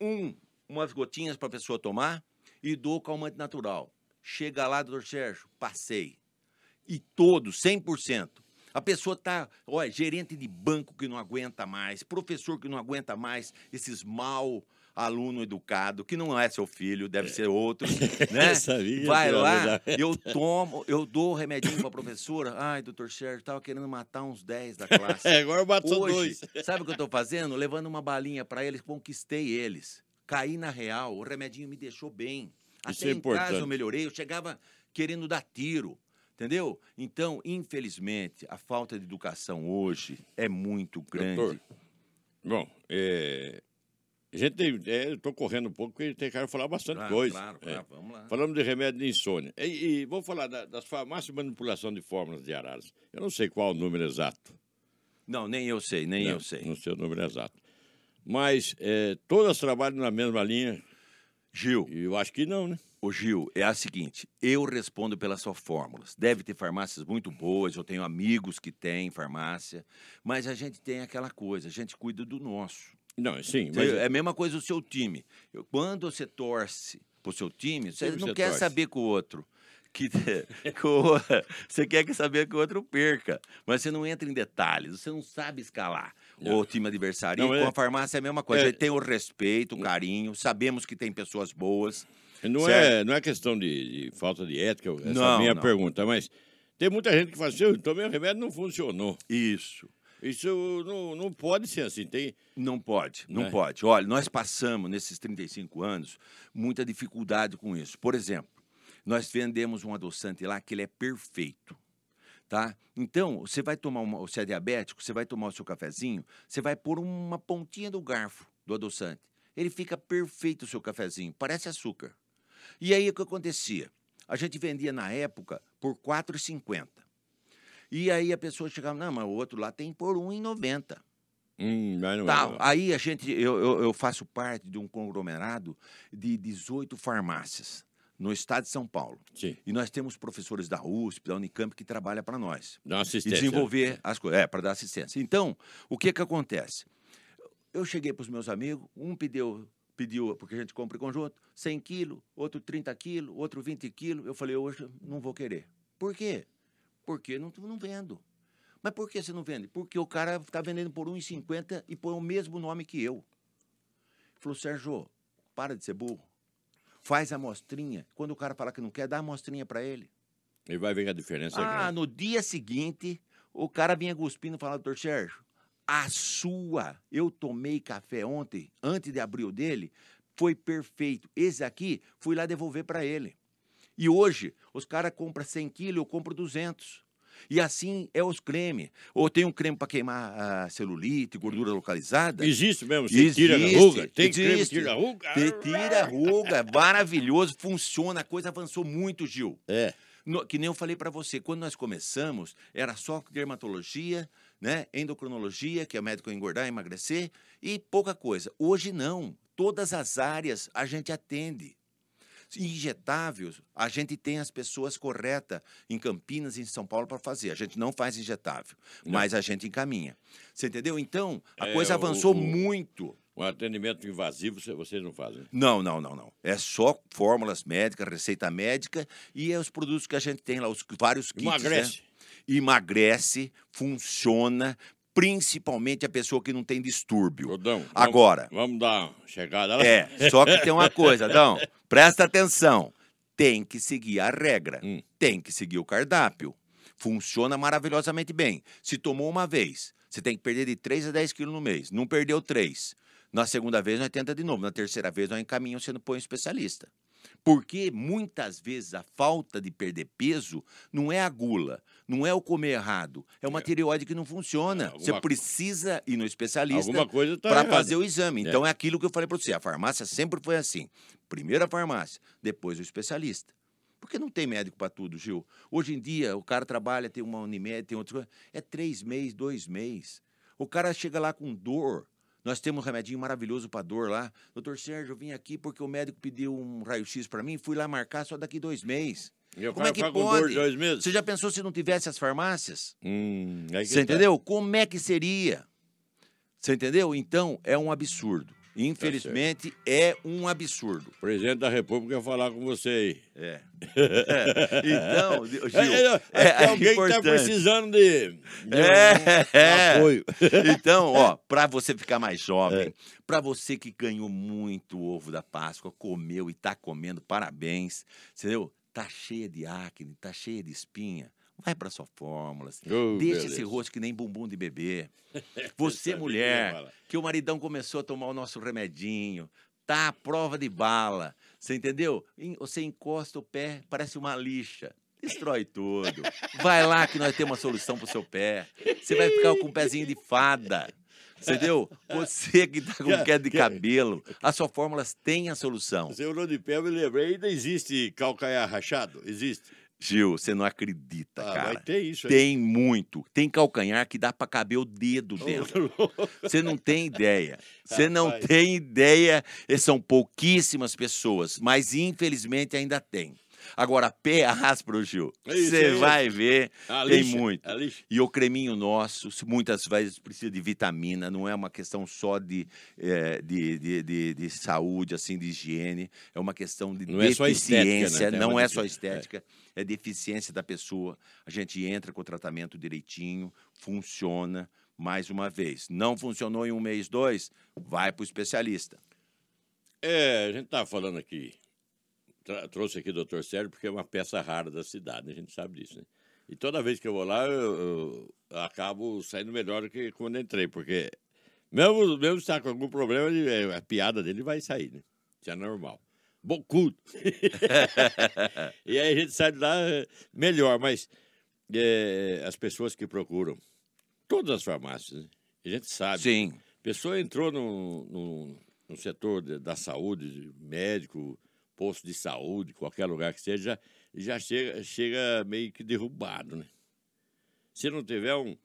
um, umas gotinhas para a pessoa tomar e dou calmante natural. Chega lá, doutor Sérgio, passei. E todos, 100%. A pessoa tá, olha, gerente de banco que não aguenta mais, professor que não aguenta mais, esses mal aluno educado, que não é seu filho, deve ser outro, né? Sabia, Vai lá, eu tomo, eu dou o remedinho pra professora. Ai, doutor Sérgio, tava querendo matar uns 10 da classe. É, agora bateu Hoje, dois. sabe o que eu tô fazendo? Levando uma balinha pra eles, conquistei eles. Caí na real, o remedinho me deixou bem. Isso Até é em casa importante. eu melhorei, eu chegava querendo dar tiro. Entendeu? Então, infelizmente, a falta de educação hoje é muito grande. Doutor, bom, é, a gente tem, é, eu tô correndo um pouco porque tem cara falar bastante Claro, coisa. claro, É. claro, vamos lá. Falamos de remédio de insônia. E, e vamos falar da- das farmácias de manipulação de fórmulas de araras. Eu não sei qual o número exato. Não, nem eu sei, nem né? eu sei. Não sei o número exato. Mas é, todas trabalham na mesma linha. Gil, eu acho que não, né? Ô Gil, é a seguinte, eu respondo pelas suas fórmulas. Deve ter farmácias muito boas, eu tenho amigos que têm farmácia, mas a gente tem aquela coisa, a gente cuida do nosso. Não, sim, mas É a mesma coisa do seu time. Quando você torce pro seu time, você Sempre não você quer torce. saber que o outro. Que, que o- você quer que saber que o outro perca, mas você não entra em detalhes, você não sabe escalar Não. o time adversário. Não, com é- a farmácia é a mesma coisa. é- A gente tem o respeito, o carinho, sabemos que tem pessoas boas. não, certo. é, não é questão de, de falta de ética, essa Não, minha não. pergunta, mas tem muita gente que fala assim, eu tomei o remédio não funcionou. Isso. Isso não, não pode ser assim. Tem, Não pode, não Né? pode. Olha, nós passamos nesses 35 anos muita dificuldade com isso. Por exemplo, nós vendemos um adoçante lá que ele é perfeito. Tá? Então, você vai tomar uma, você é diabético, você vai tomar o seu cafezinho, você vai pôr uma pontinha do garfo do adoçante. Ele fica perfeito o seu cafezinho, parece açúcar. E aí o que acontecia? A gente vendia na época por R$ 4,50. E aí a pessoa chegava, não, mas o outro lá tem por R$ 1,90. hum, é. Aí a gente, eu, eu, eu faço parte de um conglomerado de 18 farmácias no estado de São Paulo. Sim, E nós temos professores da USP, da Unicamp que trabalham para nós. dá uma E assistência. desenvolver as coisas. É, para dar assistência. Então, o que que acontece? Eu cheguei para os meus amigos, um pediu, pediu, porque a gente compra em conjunto, 100 quilos, outro 30 quilos, outro 20 quilos. Eu falei, hoje não vou querer. Por quê? Porque não, não vendo. Mas por que você não vende? Porque o cara está vendendo por 1,50 e põe o mesmo nome que eu. Ele falou, Sérgio, para de ser burro. Faz a amostrinha. Quando o cara falar que não quer, dá a amostrinha para ele. E vai ver a diferença. é Ah, grande. no dia seguinte, o cara vinha cuspindo e falava, doutor Sérgio, a sua, eu tomei café ontem, antes de abrir o dele, foi perfeito. Esse aqui, fui lá devolver para ele. E hoje, os caras compram 100 quilos, eu compro 200. E assim é os cremes. Ou tem um creme para queimar a celulite, gordura localizada. Existe mesmo, você tira a Existe, ruga. Tem creme que existe. tira a ruga. Tira a ruga, maravilhoso, funciona, a coisa avançou muito, Gil. É. No- que nem eu falei para você, quando nós começamos, era só dermatologia, né, endocrinologia, que é o médico engordar, emagrecer, e pouca coisa. Hoje não. Todas as áreas a gente atende. Injetáveis, a gente tem as pessoas corretas em Campinas e em São Paulo para fazer. A gente não faz injetável, Não. mas a gente encaminha. Você entendeu? Então, a É, coisa o- avançou o- muito. O atendimento invasivo você- vocês não fazem. Não, não, não, não. É só fórmulas médicas, receita médica e é os produtos que a gente tem lá, os vários kits. né? Emagrece. Emagrece, funciona, principalmente a pessoa que não tem distúrbio. Rodão. vamos- Agora. Vamos dar uma chegada lá. É, só que tem uma coisa, Adão. Presta atenção. Tem que seguir a regra. Hum. Tem que seguir o cardápio. Funciona maravilhosamente bem. Se tomou uma vez, você tem que perder de 3 a 10 quilos no mês. Não perdeu 3. Na segunda vez, nós tenta de novo. Na terceira vez, nós encaminhamos, você não põe um especialista. Porque muitas vezes a falta de perder peso não é a gula, não é o comer errado, é uma tireoide que não funciona. Alguma Você precisa ir no especialista tá para fazer o exame. É. Então é aquilo que eu falei para você. A farmácia sempre foi assim: primeiro a farmácia, depois o especialista. Porque não tem médico para tudo, Gil. Hoje em dia, o cara trabalha, tem uma Unimed, tem outra coisa. É três meses, dois meses. O cara chega lá com dor. Nós temos um remedinho maravilhoso para dor lá. Doutor Sérgio, eu vim aqui porque o médico pediu um raio-x para mim, fui lá marcar só daqui dois meses. E o Como é que pode? de dois meses. Você já pensou se não tivesse as farmácias? Hum, Você tá. entendeu? Como é que seria? Você entendeu? Então, é um absurdo. Infelizmente, é um absurdo. O presidente da República ia falar com você aí. É. Então, Gil, É, é, é, alguém que está precisando de, de É, um é. apoio. Então, ó, para você ficar mais jovem, É. para você que ganhou muito ovo da Páscoa, comeu e tá comendo, parabéns. Entendeu? Tá cheia de acne, tá cheia de espinha. Vai para sua fórmulas. Oh, Deixa beleza. esse rosto que nem bumbum de bebê. Você, mulher, que o maridão começou a tomar o nosso remedinho, tá à prova de bala. Você entendeu? Você encosta o pé, parece uma lixa. Destrói tudo. Vai lá que nós temos uma solução pro seu pé. Você vai ficar com um pezinho de fada. Entendeu? Você que tá com queda de cabelo, as suas fórmulas têm a solução. Você olhou de pé, eu me lembrei, ainda existe calcanhar rachado? Existe? Gil, você não acredita, Ah, cara. vai ter isso aí. Tem muito. Tem calcanhar que dá pra caber o dedo dentro. Você não tem ideia. Você não Rapaz. tem ideia. E São pouquíssimas pessoas, mas infelizmente ainda tem. Agora, pé áspero, Gil, É você é isso. vai ver, A tem lixa, muito. lixa. E o creminho nosso, muitas vezes precisa de vitamina, não é uma questão só de, eh, de, de, de, de saúde, assim, de higiene, é uma questão de Não é estética, né? deficiência, não é só defi- é. estética, é deficiência da pessoa. A gente entra com o tratamento direitinho, funciona, mais uma vez. Não funcionou em um mês, dois, vai para o especialista. É, a gente estava falando aqui, tra- trouxe aqui o doutor Sérgio, porque é uma peça rara da cidade, a gente sabe disso, né? E toda vez que eu vou lá, eu, eu acabo saindo melhor do que quando entrei, porque mesmo, mesmo se está com algum problema, ele- é, a piada dele vai sair, né? Isso é normal. Bocudo. e aí a gente sai de lá é, melhor, mas é, as pessoas que procuram, todas as farmácias, né? a gente sabe. Sim, A pessoa entrou no, no, no setor de- da saúde, médico, posto de saúde, qualquer lugar que seja, já chega, chega meio que derrubado, né? Se não tiver um,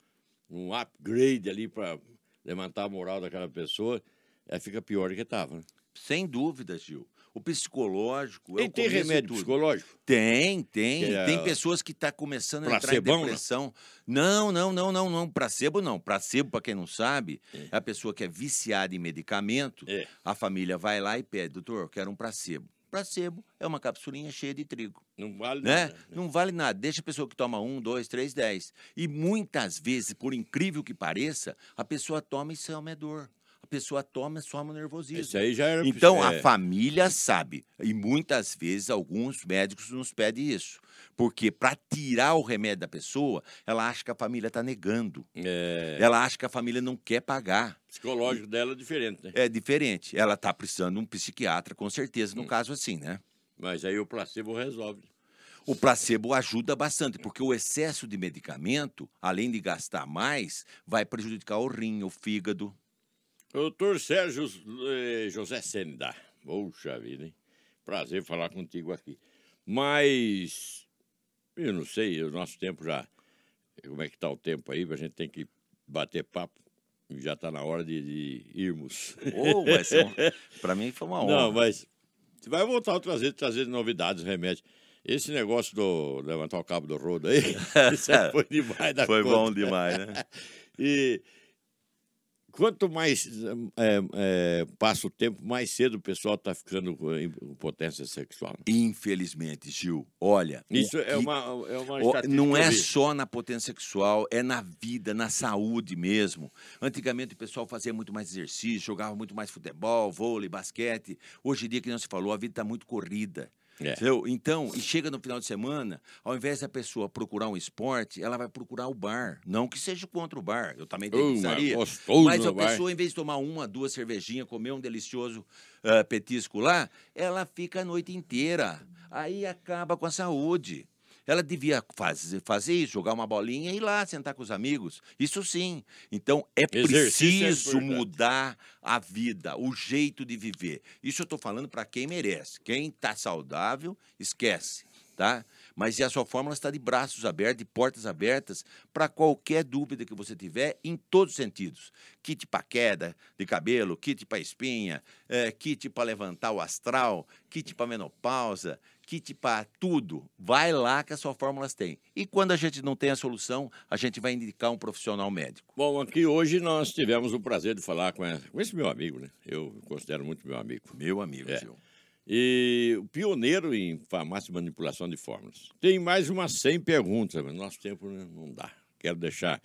um upgrade ali para levantar a moral daquela pessoa, é, fica pior do que estava. Né? sem dúvida, Gil. O psicológico é E o tem remédio tudo. psicológico? Tem, tem. É Tem pessoas que estão começando a entrar em né? depressão. Não, não, não, não, não. Placebo não. Placebo, para quem não sabe, é a pessoa que é viciada em medicamento. É. A família vai lá e pede, doutor, eu quero um placebo. Placebo é uma capsulinha cheia de trigo. Não vale Né? nada. Não vale nada. Deixa a pessoa que toma um, dois, três, dez. E muitas vezes, por incrível que pareça, a pessoa toma e some a dor. A pessoa toma e some o nervosismo. Isso aí já era. Então, é, a família sabe. E muitas vezes alguns médicos nos pedem isso. Porque para tirar o remédio da pessoa, ela acha que a família está negando. é, Ela acha que a família não quer pagar. psicológico dela é diferente, né? É diferente. Ela está precisando de um psiquiatra, com certeza, Hum. no caso assim, né? Mas aí o placebo resolve. O placebo ajuda bastante, porque o excesso de medicamento, além de gastar mais, vai prejudicar o rim, o fígado. Doutor Sérgio eh, José Senda. Poxa vida, hein? Prazer falar contigo aqui. Mas, eu não sei, o nosso tempo já. Como é que tá o tempo aí? A gente tem que bater papo. Já está na hora de, de irmos. Oh, um... Para mim foi uma honra. Não, mas você vai voltar outras vezes, trazer novidades, remédios. Esse negócio do levantar o cabo do rodo aí, isso foi demais da Foi conta. bom demais, né? E quanto mais é, é, passa o tempo, mais cedo o pessoal está ficando com impotência sexual. Infelizmente, Gil, olha. Isso é que- uma, é uma Não é só na potência sexual, é na vida, na saúde mesmo. Antigamente o pessoal fazia muito mais exercício, jogava muito mais futebol, vôlei, basquete. Hoje em dia, que não se falou, a vida está muito corrida. É. Entendeu? Então, e chega no final de semana, ao invés da pessoa procurar um esporte, ela vai procurar o bar. Não que seja contra o bar, eu também tenho Uh, pizzaria. mas a pessoa, em vez de tomar uma, duas cervejinhas, comer um delicioso ah, petisco lá, ela fica a noite inteira. Aí acaba com a saúde. Ela devia fazer, fazer isso, jogar uma bolinha e ir lá sentar com os amigos. Isso sim. Então é Exercício é preciso importante. mudar a vida, o jeito de viver. Isso eu estou falando para quem merece. Quem está saudável, esquece, tá? Mas a sua fórmula está de braços abertos, de portas abertas, para qualquer dúvida que você tiver, em todos os sentidos. Kit para queda de cabelo, kit para espinha, é, kit para levantar o astral, kit para menopausa, kit para tudo. Vai lá que a sua fórmulas tem. E quando a gente não tem a solução, a gente vai indicar um profissional médico. Bom, aqui hoje nós tivemos o prazer de falar com, com esse meu amigo, né? Eu considero muito meu amigo. Meu amigo, É. Gil. E o pioneiro em farmácia e manipulação de fórmulas. Tem mais umas 100 perguntas, mas nosso tempo não dá. Quero deixar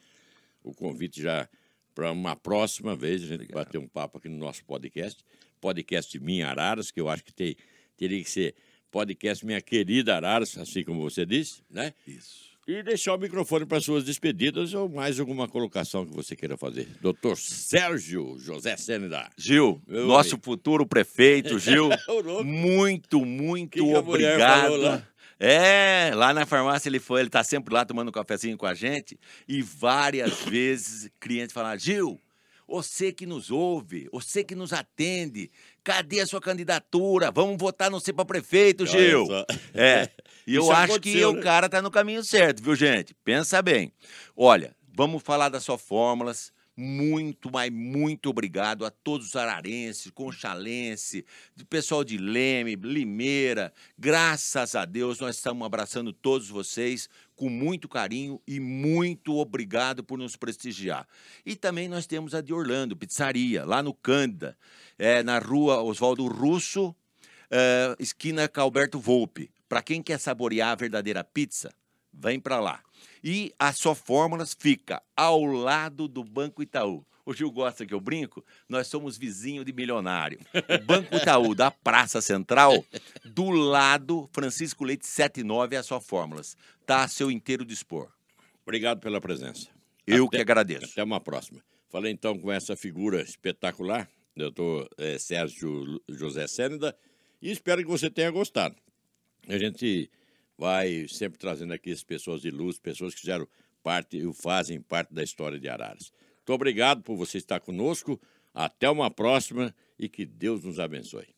o convite já para uma próxima vez a gente bater um papo aqui no nosso podcast, podcast Minha Araras, que eu acho que tem, teria que ser podcast Minha Querida Araras, assim como você disse, né? Isso. E deixar o microfone para suas despedidas ou mais alguma colocação que você queira fazer. Doutor Sérgio José Sênida. Gil, Meu nosso amigo. futuro prefeito, Gil, muito, muito Que obrigado. É, lá na farmácia ele foi, ele tá sempre lá tomando um cafezinho com a gente e várias vezes clientes falam: Gil, você que nos ouve, você que nos atende, cadê a sua candidatura? Vamos votar no você para prefeito, Gil. É, e eu acho que o né? cara tá no caminho certo, viu, gente? Pensa bem. Olha, vamos falar das suas fórmulas. Muito, mas muito obrigado a todos os ararenses, conchalense, pessoal de Leme, Limeira. Graças a Deus, nós estamos abraçando todos vocês com muito carinho e muito obrigado por nos prestigiar. E também nós temos a de Orlando, pizzaria, lá no Cândida, é, na rua Oswaldo Russo, é, esquina Calberto Volpe. Para quem quer saborear a verdadeira pizza, vem para lá. E a Só Fórmulas fica ao lado do Banco Itaú. O Gil gosta que eu brinco? Nós somos vizinho de milionário. O Banco Itaú, da Praça Central, do lado, Francisco Leite 79 é a Só Fórmulas. Tá a seu inteiro dispor. Obrigado pela presença. Eu Até- que agradeço. Até uma próxima. Falei então com essa figura espetacular, doutor eh, Sérgio José Sênida, e espero que você tenha gostado. A gente vai sempre trazendo aqui as pessoas de luz, pessoas que fizeram parte e fazem parte da história de Araras. Muito obrigado por você estar conosco. Até uma próxima e que Deus nos abençoe.